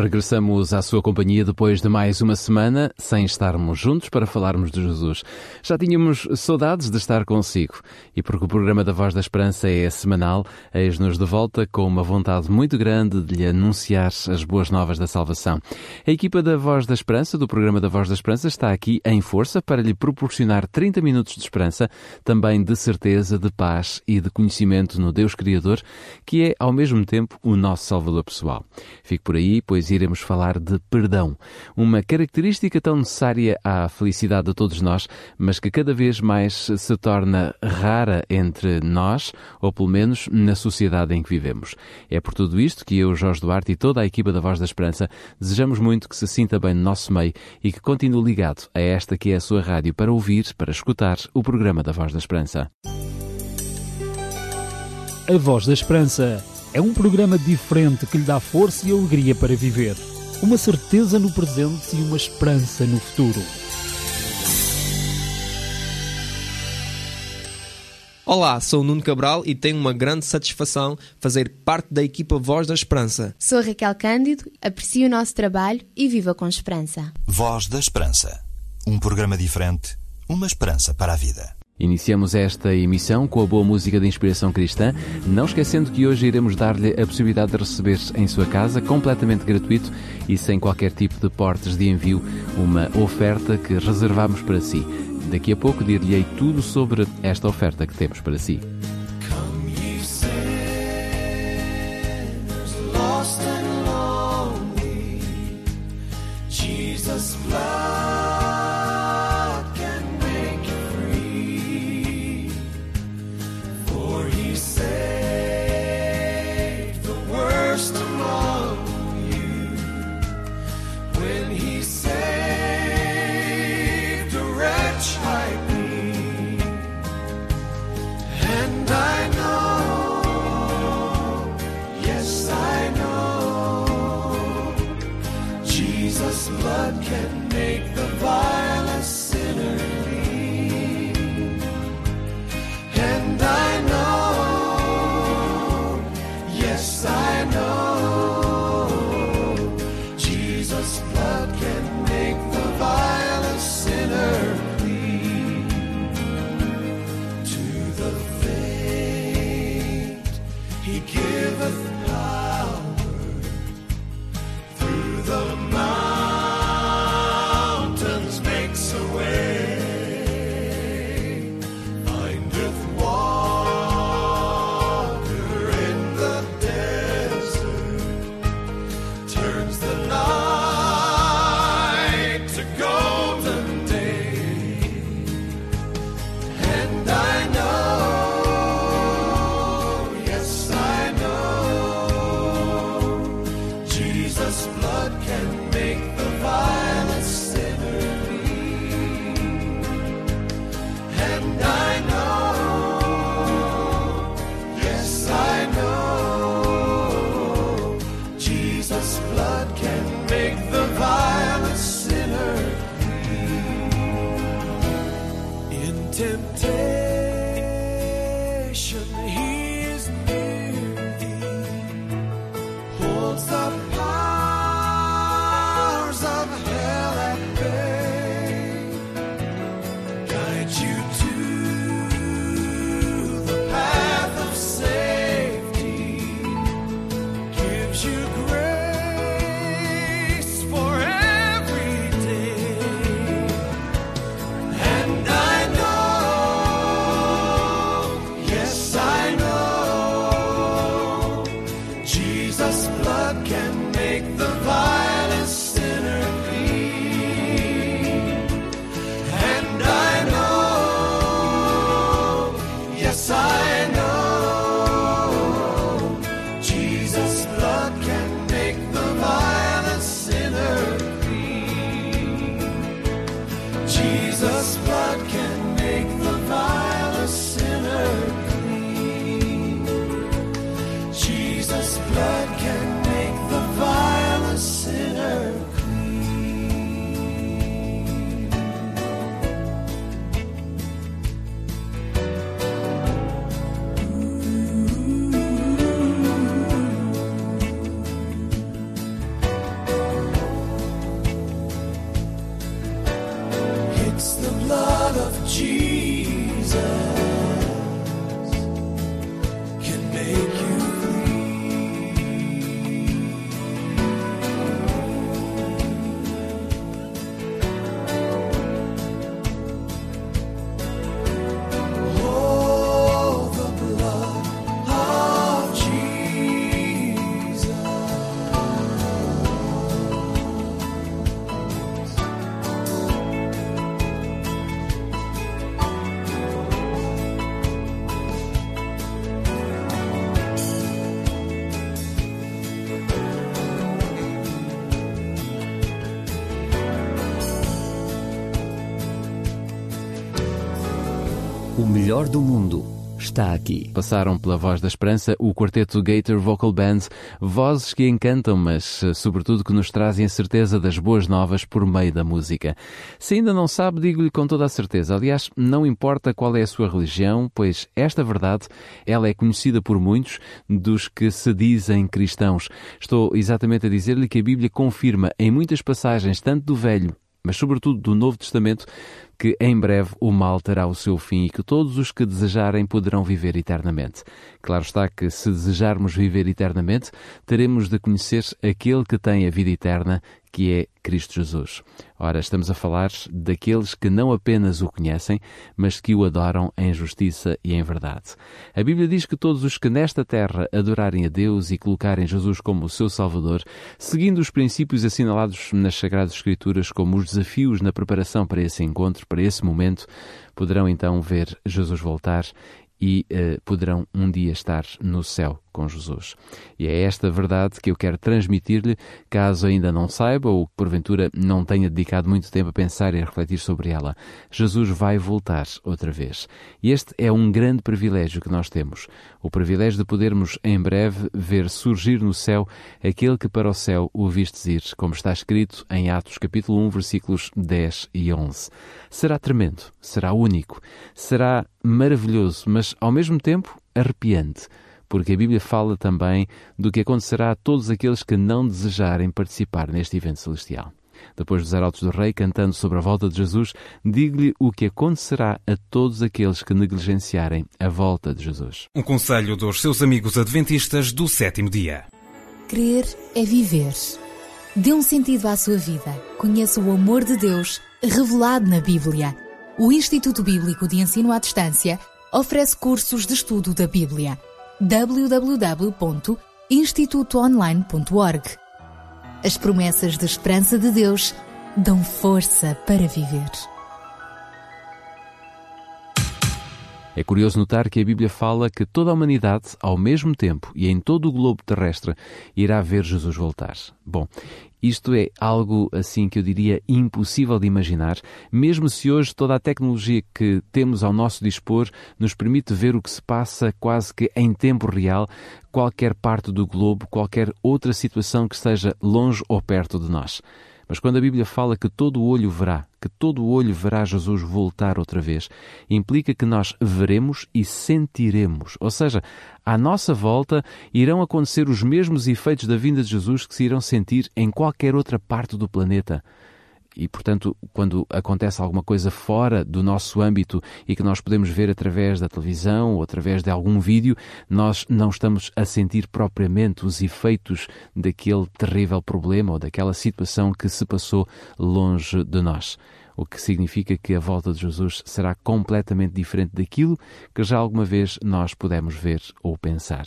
Regressamos à sua companhia depois de mais uma semana, sem estarmos juntos para falarmos de Jesus. Já tínhamos saudades de estar consigo e porque o programa da Voz da Esperança é semanal, eis-nos de volta com uma vontade muito grande de lhe anunciar as boas novas da salvação. A equipa da Voz da Esperança, do programa da Voz da Esperança, está aqui em força para lhe proporcionar 30 minutos de esperança, também de certeza, de paz e de conhecimento no Deus Criador, que é ao mesmo tempo o nosso Salvador pessoal. Fique por aí, pois iremos falar de perdão, uma característica tão necessária à felicidade de todos nós, mas que cada vez mais se torna rara entre nós, ou pelo menos na sociedade em que vivemos. É por tudo isto que eu, Jorge Duarte e toda a equipa da Voz da Esperança desejamos muito que se sinta bem no nosso meio e que continue ligado a esta que é a sua rádio para ouvir, para escutar o programa da Voz da Esperança. A Voz da Esperança é um programa diferente que lhe dá força e alegria para viver. Uma certeza no presente e uma esperança no futuro. Olá, sou o Nuno Cabral e tenho uma grande satisfação fazer parte da equipa Voz da Esperança. Sou a Raquel Cândido, aprecio o nosso trabalho e viva com esperança. Voz da Esperança. Um programa diferente, uma esperança para a vida. Iniciamos esta emissão com a boa música de inspiração cristã, não esquecendo que hoje iremos dar-lhe a possibilidade de receber em sua casa, completamente gratuito e sem qualquer tipo de portes de envio, uma oferta que reservamos para si. Daqui a pouco dir-lhe tudo sobre esta oferta que temos para si. Melhor do mundo está aqui. Passaram pela Voz da Esperança o quarteto Gator Vocal Band, vozes que encantam, mas sobretudo que nos trazem a certeza das boas novas por meio da música. Se ainda não sabe, digo-lhe com toda a certeza. Aliás, não importa qual é a sua religião, pois esta verdade, ela é conhecida por muitos dos que se dizem cristãos. Estou exatamente a dizer-lhe que a Bíblia confirma em muitas passagens, tanto do Velho mas sobretudo do Novo Testamento, que em breve o mal terá o seu fim e que todos os que desejarem poderão viver eternamente. Claro está que, se desejarmos viver eternamente, teremos de conhecer aquele que tem a vida eterna que é Cristo Jesus. Ora, estamos a falar daqueles que não apenas o conhecem, mas que o adoram em justiça e em verdade. A Bíblia diz que todos os que nesta terra adorarem a Deus e colocarem Jesus como o seu Salvador, seguindo os princípios assinalados nas Sagradas Escrituras como os desafios na preparação para esse encontro, para esse momento, poderão então ver Jesus voltar e uh, poderão um dia estar no céu com Jesus. E é esta verdade que eu quero transmitir-lhe, caso ainda não saiba ou porventura não tenha dedicado muito tempo a pensar e a refletir sobre ela. Jesus vai voltar outra vez. E este é um grande privilégio que nós temos. O privilégio de podermos em breve ver surgir no céu aquele que para o céu o vistes ir, como está escrito em Atos capítulo 1, versículos 10 e 11. Será tremendo, será único, será maravilhoso, mas ao mesmo tempo arrepiante porque a Bíblia fala também do que acontecerá a todos aqueles que não desejarem participar neste evento celestial. Depois dos arautos do rei cantando sobre a volta de Jesus, digo-lhe o que acontecerá a todos aqueles que negligenciarem a volta de Jesus. Um conselho dos seus amigos adventistas do sétimo dia. Crer é viver. Dê um sentido à sua vida. Conheça o amor de Deus revelado na Bíblia. O Instituto Bíblico de Ensino à Distância oferece cursos de estudo da Bíblia www.institutoonline.org. As promessas de esperança de Deus dão força para viver. É curioso notar que a Bíblia fala que toda a humanidade, ao mesmo tempo e em todo o globo terrestre, irá ver Jesus voltar. Bom, isto é algo assim que eu diria impossível de imaginar, mesmo se hoje toda a tecnologia que temos ao nosso dispor nos permite ver o que se passa quase que em tempo real, qualquer parte do globo, qualquer outra situação que esteja longe ou perto de nós. Mas quando a Bíblia fala que todo o olho verá, que todo o olho verá Jesus voltar outra vez, implica que nós veremos e sentiremos. Ou seja, à nossa volta irão acontecer os mesmos efeitos da vinda de Jesus que se irão sentir em qualquer outra parte do planeta e, portanto, quando acontece alguma coisa fora do nosso âmbito e que nós podemos ver através da televisão ou através de algum vídeo, nós não estamos a sentir propriamente os efeitos daquele terrível problema ou daquela situação que se passou longe de nós o que significa que a volta de Jesus será completamente diferente daquilo que já alguma vez nós pudemos ver ou pensar.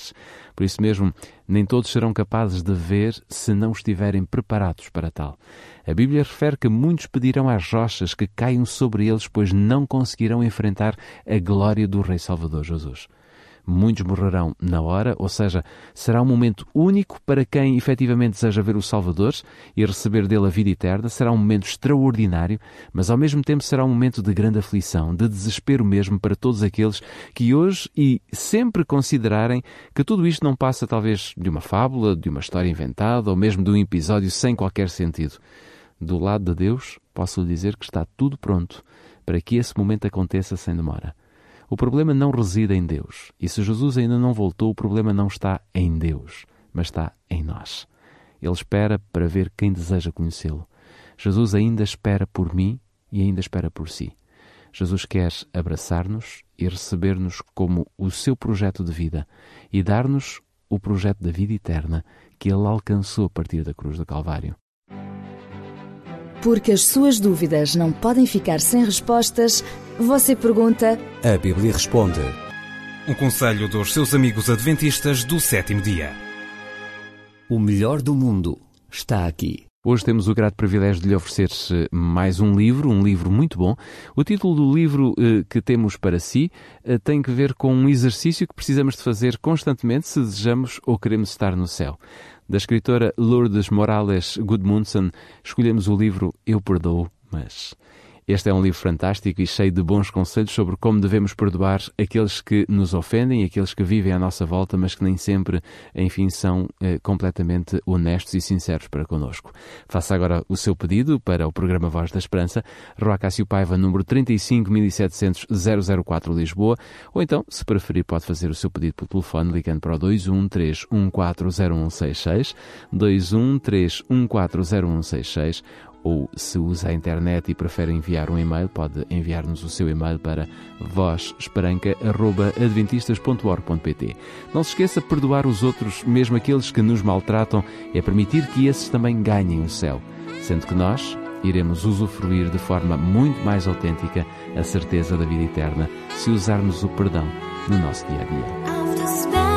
Por isso mesmo, nem todos serão capazes de ver se não estiverem preparados para tal. A Bíblia refere que muitos pedirão às rochas que caiam sobre eles, pois não conseguirão enfrentar a glória do Rei Salvador Jesus muitos morrerão na hora, ou seja, será um momento único para quem efetivamente deseja ver o Salvador e receber dele a vida eterna. Será um momento extraordinário, mas ao mesmo tempo será um momento de grande aflição, de desespero mesmo para todos aqueles que hoje e sempre considerarem que tudo isto não passa talvez de uma fábula, de uma história inventada ou mesmo de um episódio sem qualquer sentido. Do lado de Deus, posso dizer que está tudo pronto para que esse momento aconteça sem demora. O problema não reside em Deus. E se Jesus ainda não voltou, o problema não está em Deus, mas está em nós. Ele espera para ver quem deseja conhecê-lo. Jesus ainda espera por mim e ainda espera por si. Jesus quer abraçar-nos e receber-nos como o seu projeto de vida e dar-nos o projeto da vida eterna que ele alcançou a partir da cruz do Calvário. Porque as suas dúvidas não podem ficar sem respostas, você pergunta. A Bíblia responde. Um conselho dos seus amigos adventistas do sétimo dia. O melhor do mundo está aqui. Hoje temos o grato privilégio de lhe oferecer mais um livro, um livro muito bom. O título do livro eh, que temos para si eh, tem que ver com um exercício que precisamos de fazer constantemente se desejamos ou queremos estar no céu. Da escritora Lourdes Morales Gudmundsen, escolhemos o livro Eu Perdoo, mas este é um livro fantástico e cheio de bons conselhos sobre como devemos perdoar aqueles que nos ofendem, aqueles que vivem à nossa volta, mas que nem sempre, enfim, são eh, completamente honestos e sinceros para connosco. Faça agora o seu pedido para o programa Voz da Esperança, Rua Cássio Paiva, número 35700 004 Lisboa, ou então, se preferir, pode fazer o seu pedido pelo telefone ligando para o 213140166, 213140166 ou se usa a internet e prefere enviar um e-mail, pode enviar-nos o seu e-mail para vozesperanca.adventistas.org.pt. Não se esqueça de perdoar os outros, mesmo aqueles que nos maltratam, é permitir que esses também ganhem o céu, sendo que nós iremos usufruir de forma muito mais autêntica a certeza da vida eterna se usarmos o perdão no nosso dia a dia.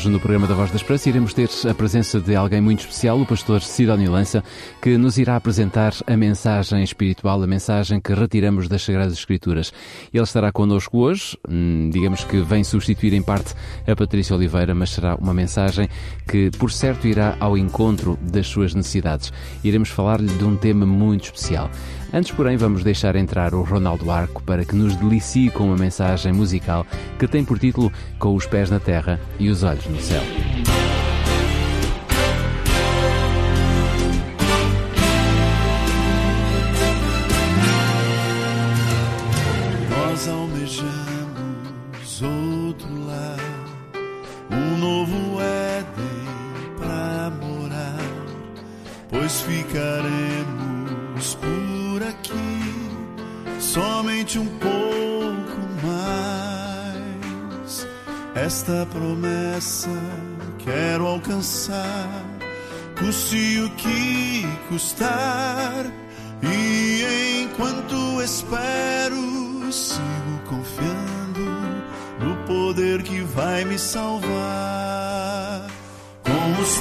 Hoje, no programa da Voz da Esperança, iremos ter a presença de alguém muito especial, o pastor Sidónio Lança, que nos irá apresentar a mensagem espiritual, a mensagem que retiramos das Sagradas Escrituras. Ele estará connosco hoje, hum, digamos que vem substituir em parte a Patrícia Oliveira, mas será uma mensagem que, por certo, irá ao encontro das suas necessidades. Iremos falar-lhe de um tema muito especial. Antes, porém, vamos deixar entrar o Ronaldo Arco para que nos delicie com uma mensagem musical que tem por título Com os Pés na Terra e os Olhos no Céu.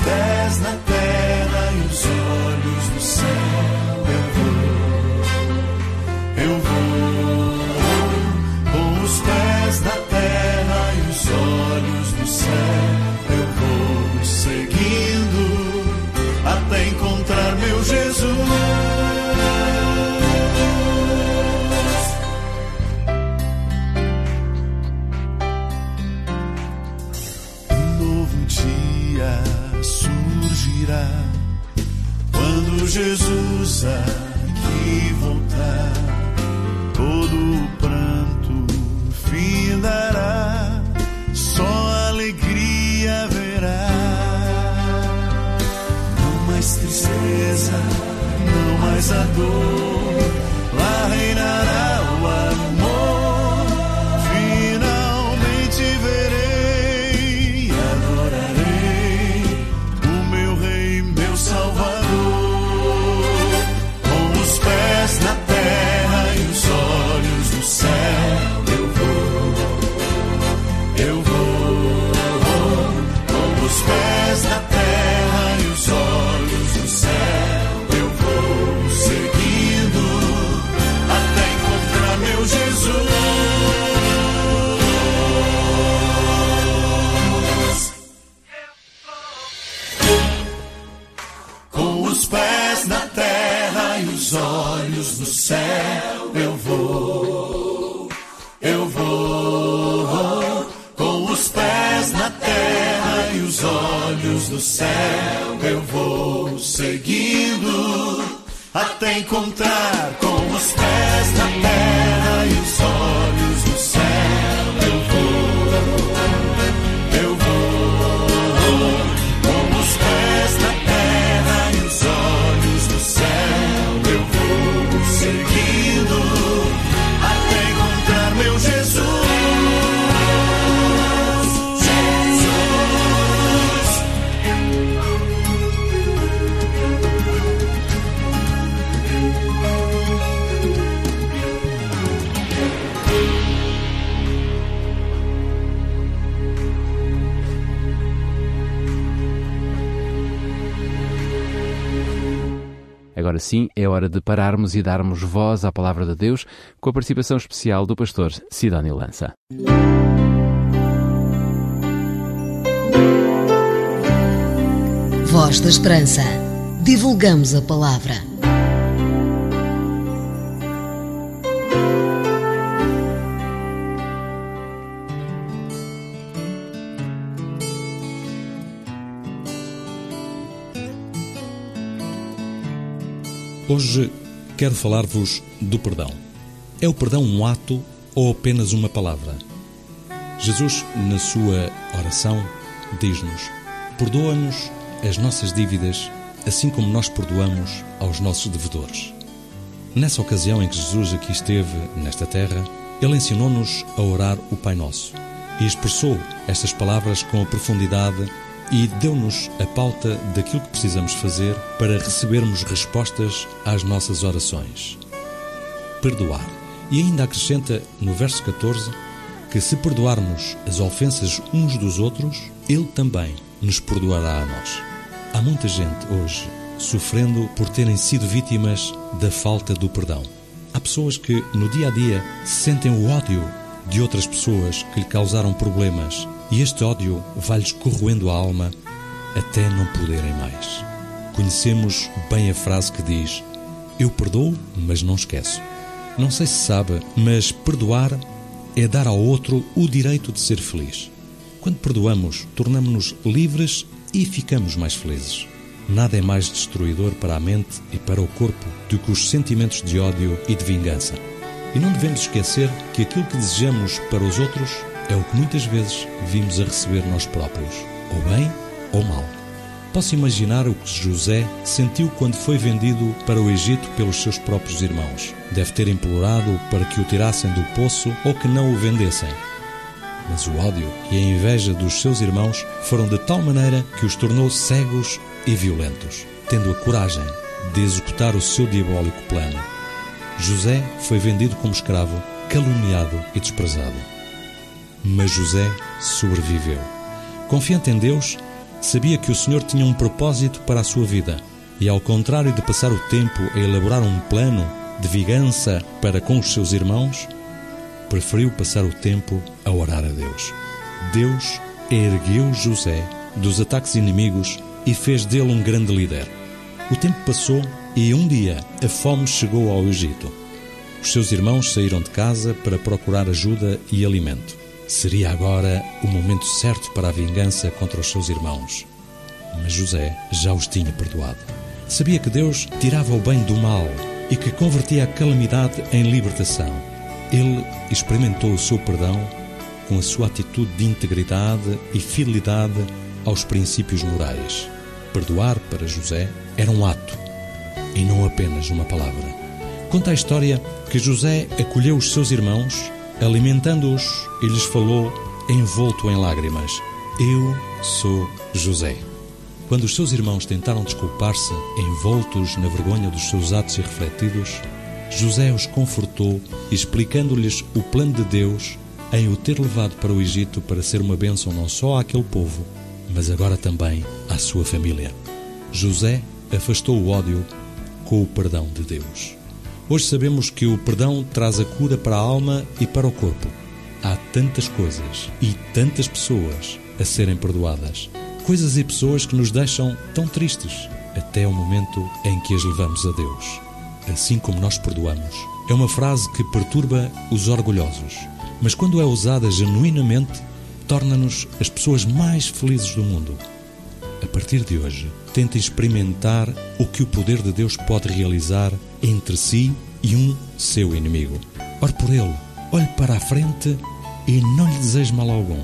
Pés na terra e os olhos no céu, não mais a dor, Agora sim, é hora de pararmos e darmos voz à palavra de Deus com a participação especial do pastor Sidónio Lança. Voz da Esperança. Divulgamos a palavra. Hoje quero falar-vos do perdão. É o perdão um ato ou apenas uma palavra? Jesus, na sua oração, diz-nos: Perdoa-nos as nossas dívidas, assim como nós perdoamos aos nossos devedores. Nessa ocasião em que Jesus aqui esteve nesta terra, ele ensinou-nos a orar o Pai Nosso e expressou estas palavras com a profundidade e deu-nos a pauta daquilo que precisamos fazer para recebermos respostas às nossas orações. Perdoar. E ainda acrescenta no verso 14 que se perdoarmos as ofensas uns dos outros, Ele também nos perdoará a nós. Há muita gente hoje sofrendo por terem sido vítimas da falta do perdão. Há pessoas que, no dia a dia, sentem o ódio de outras pessoas que lhe causaram problemas e este ódio vai-lhes corroendo a alma até não poderem mais. Conhecemos bem a frase que diz: Eu perdoo, mas não esqueço. Não sei se sabe, mas perdoar é dar ao outro o direito de ser feliz. Quando perdoamos, tornamos-nos livres e ficamos mais felizes. Nada é mais destruidor para a mente e para o corpo do que os sentimentos de ódio e de vingança. E não devemos esquecer que aquilo que desejamos para os outros é o que muitas vezes vimos a receber nós próprios, ou bem ou mal. Posso imaginar o que José sentiu quando foi vendido para o Egito pelos seus próprios irmãos. Deve ter implorado para que o tirassem do poço ou que não o vendessem. Mas o ódio e a inveja dos seus irmãos foram de tal maneira que os tornou cegos e violentos, tendo a coragem de executar o seu diabólico plano. José foi vendido como escravo, caluniado e desprezado. Mas José sobreviveu. Confiante em Deus, sabia que o Senhor tinha um propósito para a sua vida e, ao contrário de passar o tempo a elaborar um plano de vingança para com os seus irmãos, preferiu passar o tempo a orar a Deus. Deus ergueu José dos ataques inimigos e fez dele um grande líder. O tempo passou e um dia a fome chegou ao Egito. Os seus irmãos saíram de casa para procurar ajuda e alimento. Seria agora o momento certo para a vingança contra os seus irmãos. Mas José já os tinha perdoado. Sabia que Deus tirava o bem do mal e que convertia a calamidade em libertação. Ele experimentou o seu perdão com a sua atitude de integridade e fidelidade aos princípios morais. Perdoar para José era um ato e não apenas uma palavra. Conta a história que José acolheu os seus irmãos, alimentando-os e lhes falou, envolto em lágrimas: Eu sou José. Quando os seus irmãos tentaram desculpar-se, envoltos na vergonha dos seus atos irrefletidos, José os confortou, explicando-lhes o plano de Deus em o ter levado para o Egito para ser uma bênção não só àquele povo, mas agora também à sua família. José afastou o ódio com o perdão de Deus. Hoje sabemos que o perdão traz a cura para a alma e para o corpo. Há tantas coisas e tantas pessoas a serem perdoadas. Coisas e pessoas que nos deixam tão tristes até o momento em que as levamos a Deus. Assim como nós perdoamos. É uma frase que perturba os orgulhosos, mas quando é usada genuinamente, torna-nos as pessoas mais felizes do mundo. A partir de hoje, tente experimentar o que o poder de Deus pode realizar entre si e um seu inimigo. Ore por ele, olhe para a frente e não lhe deseje mal algum.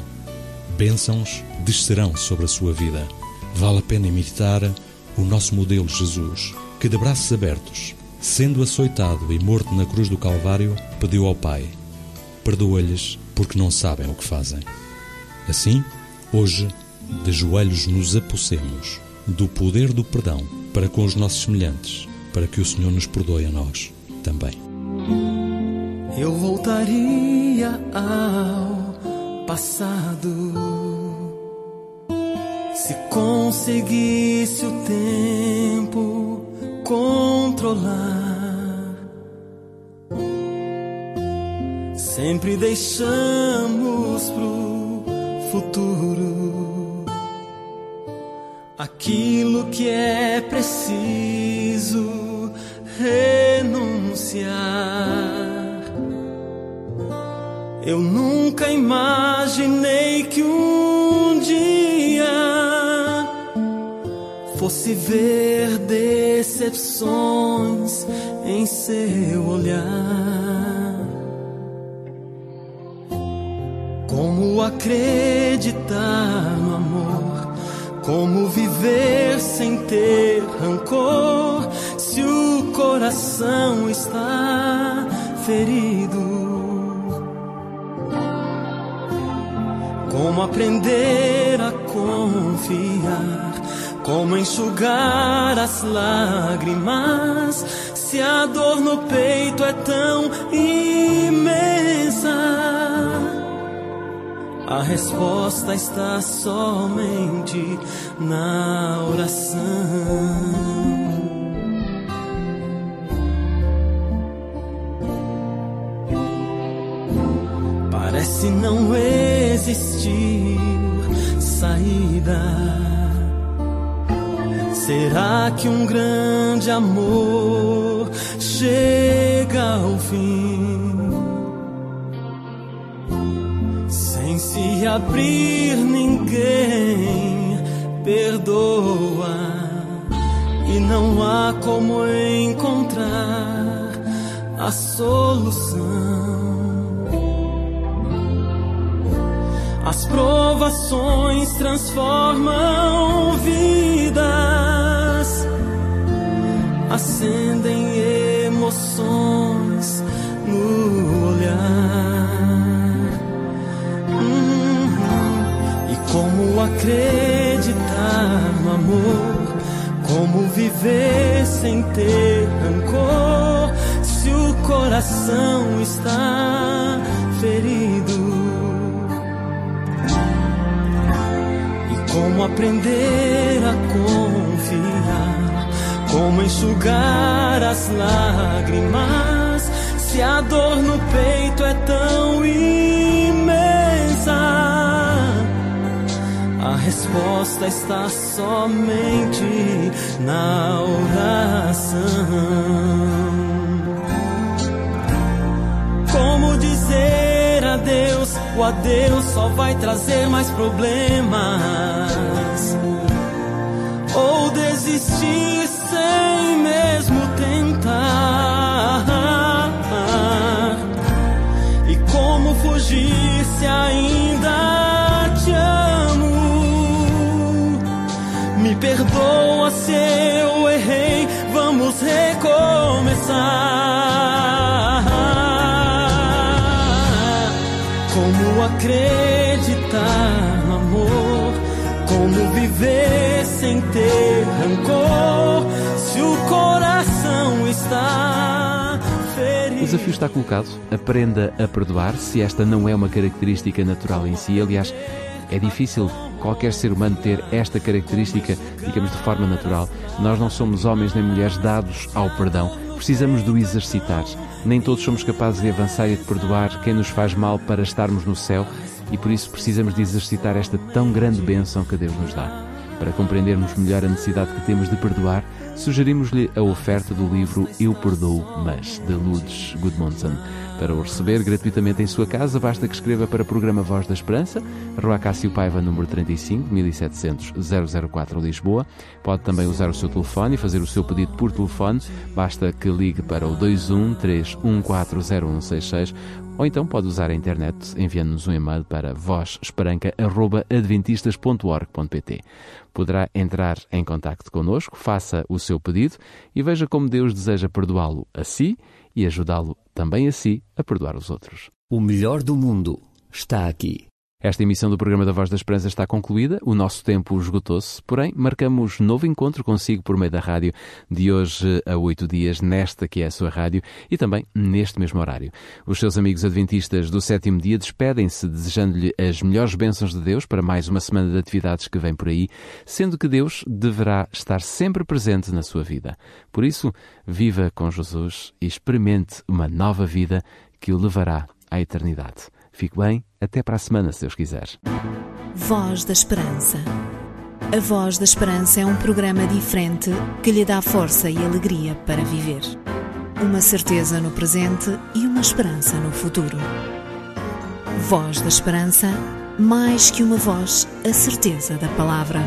Bênçãos descerão sobre a sua vida. Vale a pena imitar o nosso modelo Jesus, que de braços abertos, sendo açoitado e morto na cruz do Calvário, pediu ao Pai: Perdoa-lhes porque não sabem o que fazem. Assim, hoje, de joelhos nos apossemos do poder do perdão para com os nossos semelhantes, para que o Senhor nos perdoe a nós também. Eu voltaria ao passado se conseguisse o tempo controlar. Sempre deixamos pro futuro aquilo que é preciso renunciar. Eu nunca imaginei que um dia fosse ver decepções em seu olhar. Como acreditar? Como viver sem ter rancor? Se o coração está ferido. Como aprender a confiar? Como enxugar as lágrimas? Se a dor no peito é tão imensa. A resposta está somente na oração. Parece não existir saída. Será que um grande amor chega ao fim? Abrir, ninguém perdoa. E não há como encontrar a solução. As provações transformam vidas, acendem emoções no olhar. Como acreditar no amor? Como viver sem ter rancor? Se o coração está ferido. Como aprender a confiar? Como enxugar as lágrimas? Se a dor no peito é tão imensa, a resposta está somente na oração. Como dizer adeus? O adeus só vai trazer mais problemas. Ou desistir sem mesmo tentar. E como fugir se ainda se eu errei, vamos recomeçar. Como acreditar no amor? Como viver sem ter rancor? Se o coração está ferido. O desafio está colocado. Aprenda a perdoar se esta não é uma característica natural em si. Aliás, é difícil qualquer ser humano ter esta característica, digamos, de forma natural. Nós não somos homens nem mulheres dados ao perdão. Precisamos do exercitar. Nem todos somos capazes de avançar e de perdoar quem nos faz mal para estarmos no céu e por isso precisamos de exercitar esta tão grande bênção que Deus nos dá. Para compreendermos melhor a necessidade que temos de perdoar, sugerimos-lhe a oferta do livro Eu Perdoo, mas, de Lourdes Gudmundsen. Para o receber gratuitamente em sua casa, basta que escreva para o programa Voz da Esperança, Rua Cássio Paiva, número 35, 1700 004 Lisboa. Pode também usar o seu telefone e fazer o seu pedido por telefone. Basta que ligue para o 213140166 ou então pode usar a internet enviando-nos um e-mail para vozesperanca.adventistas.org.pt. Poderá entrar em contato connosco, faça o seu pedido e veja como Deus deseja perdoá-lo a si e ajudá-lo também a si a perdoar os outros. O melhor do mundo está aqui. Esta emissão do programa da Voz da Esperança está concluída, o nosso tempo esgotou-se, porém marcamos novo encontro consigo por meio da rádio de hoje a oito dias, nesta que é a sua rádio e também neste mesmo horário. Os seus amigos adventistas do sétimo dia despedem-se desejando-lhe as melhores bênçãos de Deus para mais uma semana de atividades que vem por aí, sendo que Deus deverá estar sempre presente na sua vida. Por isso, viva com Jesus e experimente uma nova vida que o levará à eternidade. Fique bem, até para a semana, se Deus quiser. Voz da Esperança. A Voz da Esperança é um programa diferente que lhe dá força e alegria para viver. Uma certeza no presente e uma esperança no futuro. Voz da Esperança, mais que uma voz, a certeza da palavra.